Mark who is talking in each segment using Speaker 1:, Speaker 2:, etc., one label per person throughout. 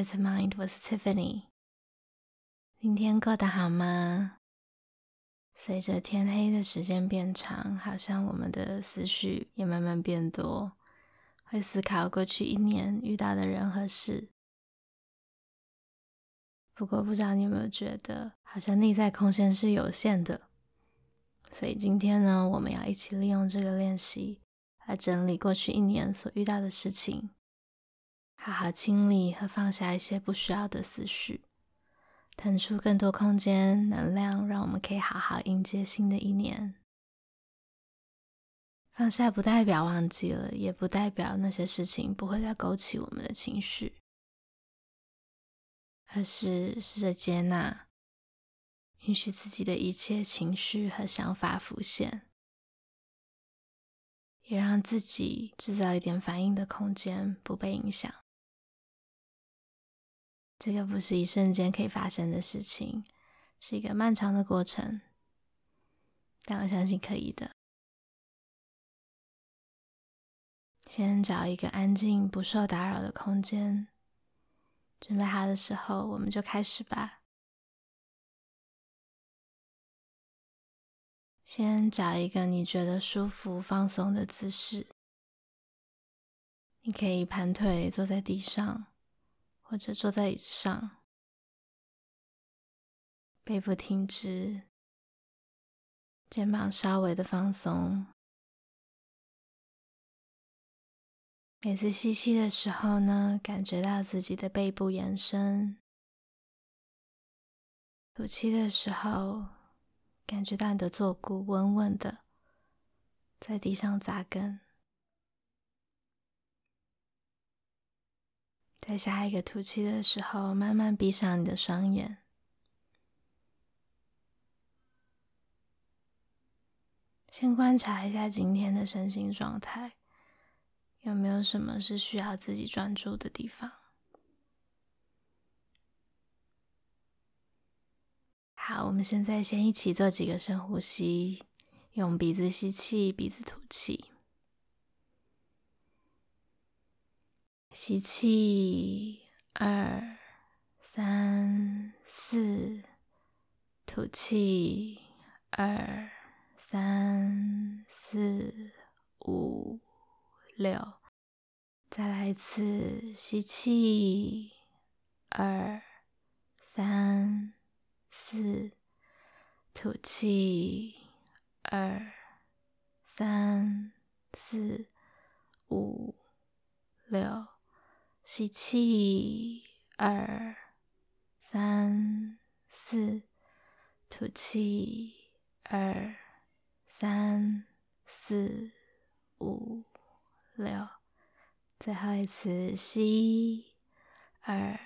Speaker 1: It's Mind，我是 Tiffany。今天过得好吗？随着天黑的时间变长，好像我们的思绪也慢慢变多，会思考过去一年遇到的人和事。不过，不知道你有没有觉得，好像内在空间是有限的。所以今天呢，我们要一起利用这个练习，来整理过去一年所遇到的事情，好好清理和放下一些不需要的思绪。腾出更多空间、能量，让我们可以好好迎接新的一年。放下不代表忘记了，也不代表那些事情不会再勾起我们的情绪，而是试着接纳，允许自己的一切情绪和想法浮现，也让自己制造一点反应的空间，不被影响。这个不是一瞬间可以发生的事情，是一个漫长的过程，但我相信可以的。先找一个安静、不受打扰的空间，准备好的时候，我们就开始吧。先找一个你觉得舒服、放松的姿势，你可以盘腿坐在地上。或者坐在椅子上，背部挺直，肩膀稍微的放松。每次吸气的时候呢，感觉到自己的背部延伸；吐气的时候，感觉到你的坐骨稳稳的在地上扎根。在下一个吐气的时候，慢慢闭上你的双眼，先观察一下今天的身心状态，有没有什么是需要自己专注的地方？好，我们现在先一起做几个深呼吸，用鼻子吸气，鼻子吐气。吸气，二、三、四；吐气，二、三、四、五、六。再来一次，吸气，二、三、四；吐气，二、三、四、五、六。吸气，二、三、四；吐气，二、三、四、五、六。最后一次，吸，二、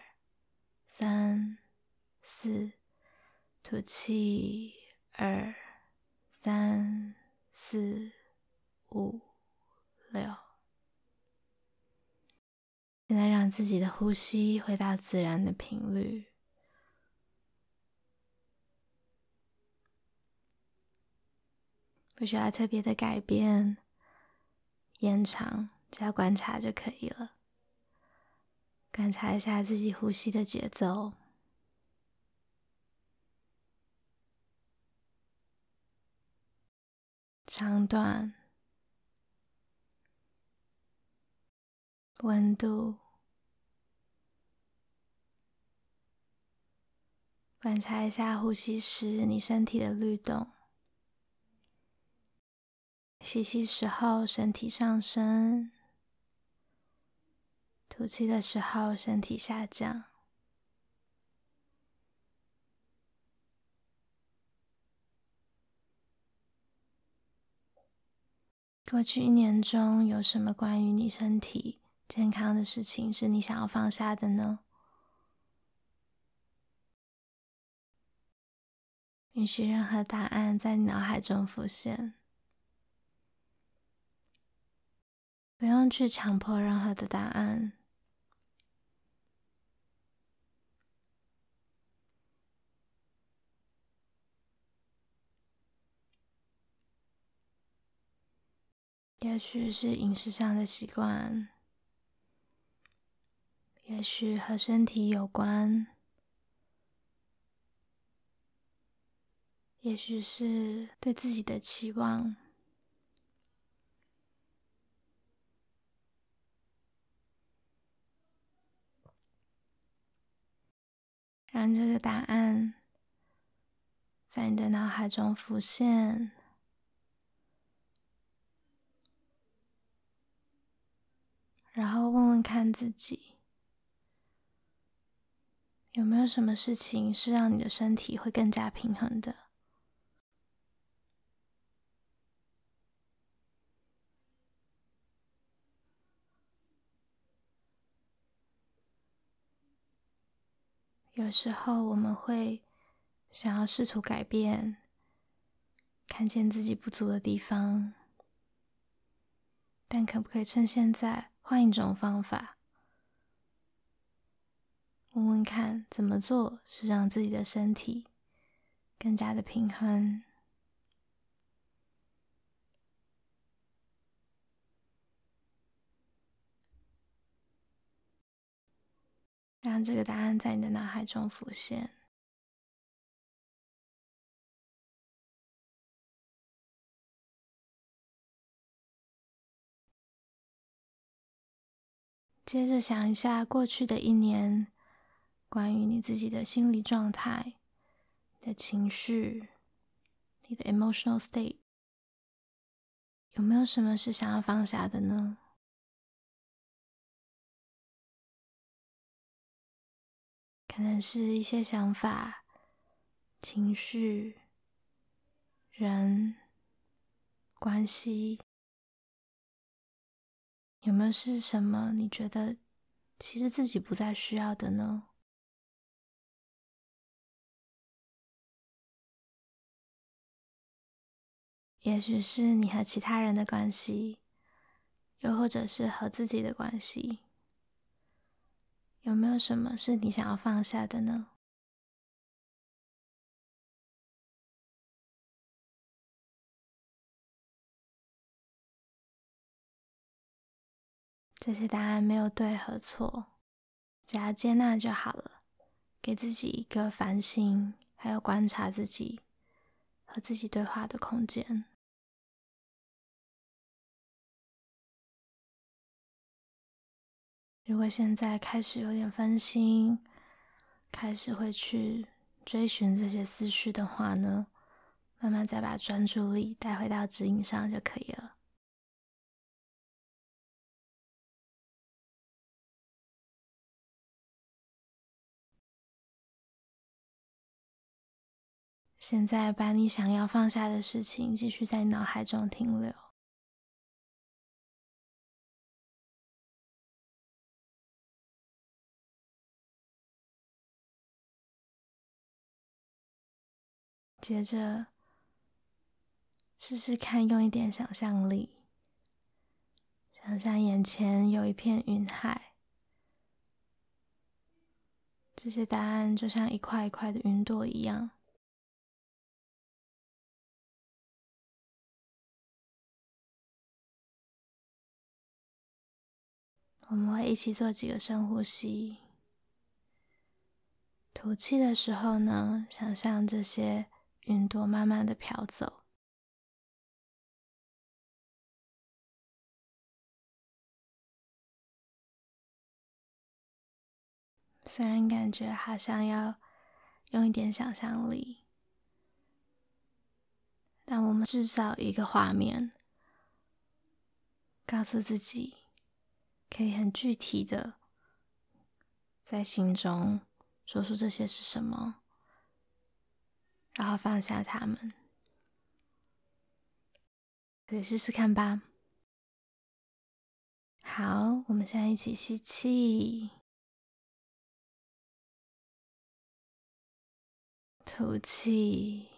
Speaker 1: 三、四；吐气，二、三、四、五、六。现在让自己的呼吸回到自然的频率，不需要特别的改变、延长，只要观察就可以了。观察一下自己呼吸的节奏，长短。温度，观察一下呼吸时你身体的律动。吸气时候身体上升，吐气的时候身体下降。过去一年中有什么关于你身体健康的事情是你想要放下的呢？允许任何答案在你脑海中浮现，不用去强迫任何的答案，也许是饮食上的习惯。也许和身体有关，也许是对自己的期望。让这个答案在你的脑海中浮现，然后问问看自己，有没有什么事情是让你的身体会更加平衡的？有时候我们会想要试图改变，看见自己不足的地方，但可不可以趁现在换一种方法？问问看，怎么做是让自己的身体更加的平衡？让这个答案在你的脑海中浮现。接着想一下过去的一年，关于你自己的心理状态、你的情绪、你的 emotional state，有没有什么是想要放下的呢？可能是一些想法、情绪、人、关系，有没有是什么你觉得其实自己不再需要的呢？也许是你和其他人的关系，又或者是和自己的关系。有没有什么是你想要放下的呢？这些答案没有对和错，只要接纳就好了。给自己一个反省，还有观察自己和自己对话的空间。如果现在开始有点分心，开始会去追寻这些思绪的话呢，慢慢再把专注力带回到指引上就可以了。现在把你想要放下的事情继续在脑海中停留。接着，试试看用一点想象力，想象眼前有一片云海，这些答案就像一块一块的云朵一样。我们会一起做几个深呼吸，吐气的时候呢，想象这些。云朵慢慢的飘走，虽然感觉好像要用一点想象力，但我们制造一个画面，告诉自己可以很具体的在心中说出这些是什么。然后放下它们，可以试试看吧。好，我们现在一起吸气，吐气，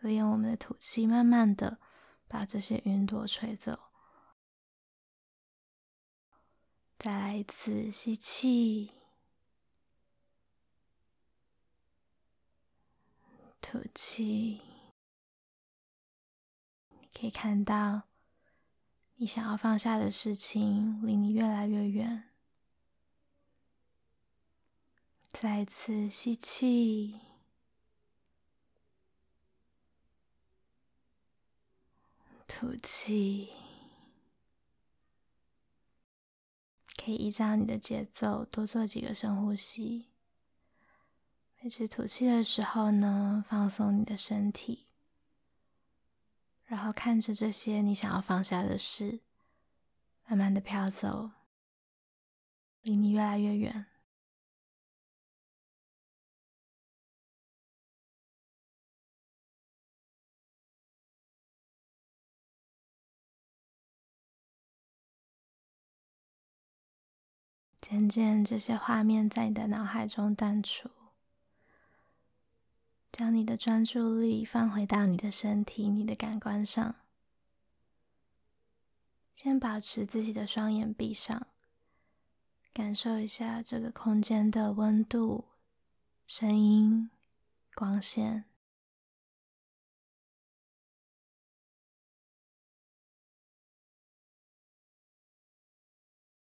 Speaker 1: 利用我们的吐气，慢慢的把这些云朵吹走。再来一次吸气。吐气，你可以看到你想要放下的事情离你越来越远。再次吸气，吐气。可以依照你的节奏多做几个深呼吸。每次吐气的时候呢，放松你的身体，然后看着这些你想要放下的事，慢慢的飘走，离你越来越远。渐渐，这些画面在你的脑海中淡出，将你的专注力放回到你的身体、你的感官上。先保持自己的双眼闭上，感受一下这个空间的温度、声音、光线。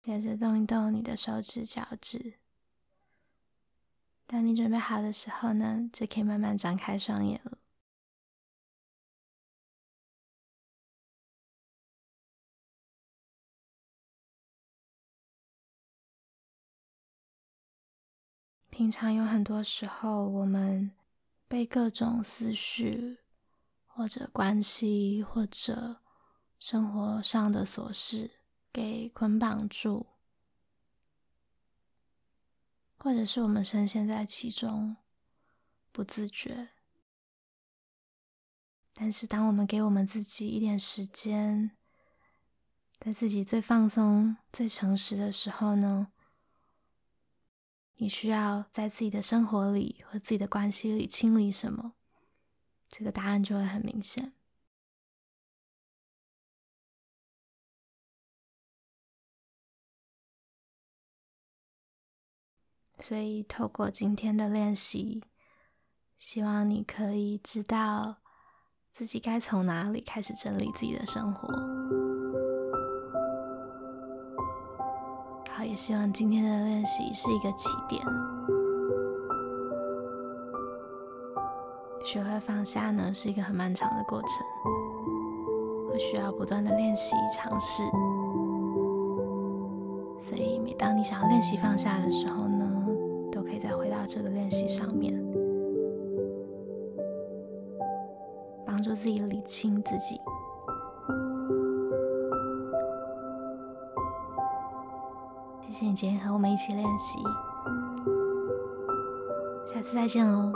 Speaker 1: 接着动一动你的手指、脚趾。当你准备好的时候呢，就可以慢慢张开双眼了。平常有很多时候，我们被各种思绪，或者关系，或者生活上的琐事，给捆绑住，或者是我们深陷在其中，不自觉。但是，当我们给我们自己一点时间，在自己最放松、最诚实的时候呢，你需要在自己的生活里和自己的关系里清理什么？这个答案就会很明显。所以，透过今天的练习，希望你可以知道自己该从哪里开始整理自己的生活。好，也希望今天的练习是一个起点。学会放下呢，是一个很漫长的过程，会需要不断的练习尝试。所以，每当你想要练习放下的时候呢，这个练习上面，帮助自己理清自己。谢谢你今天和我们一起练习，下次再见喽。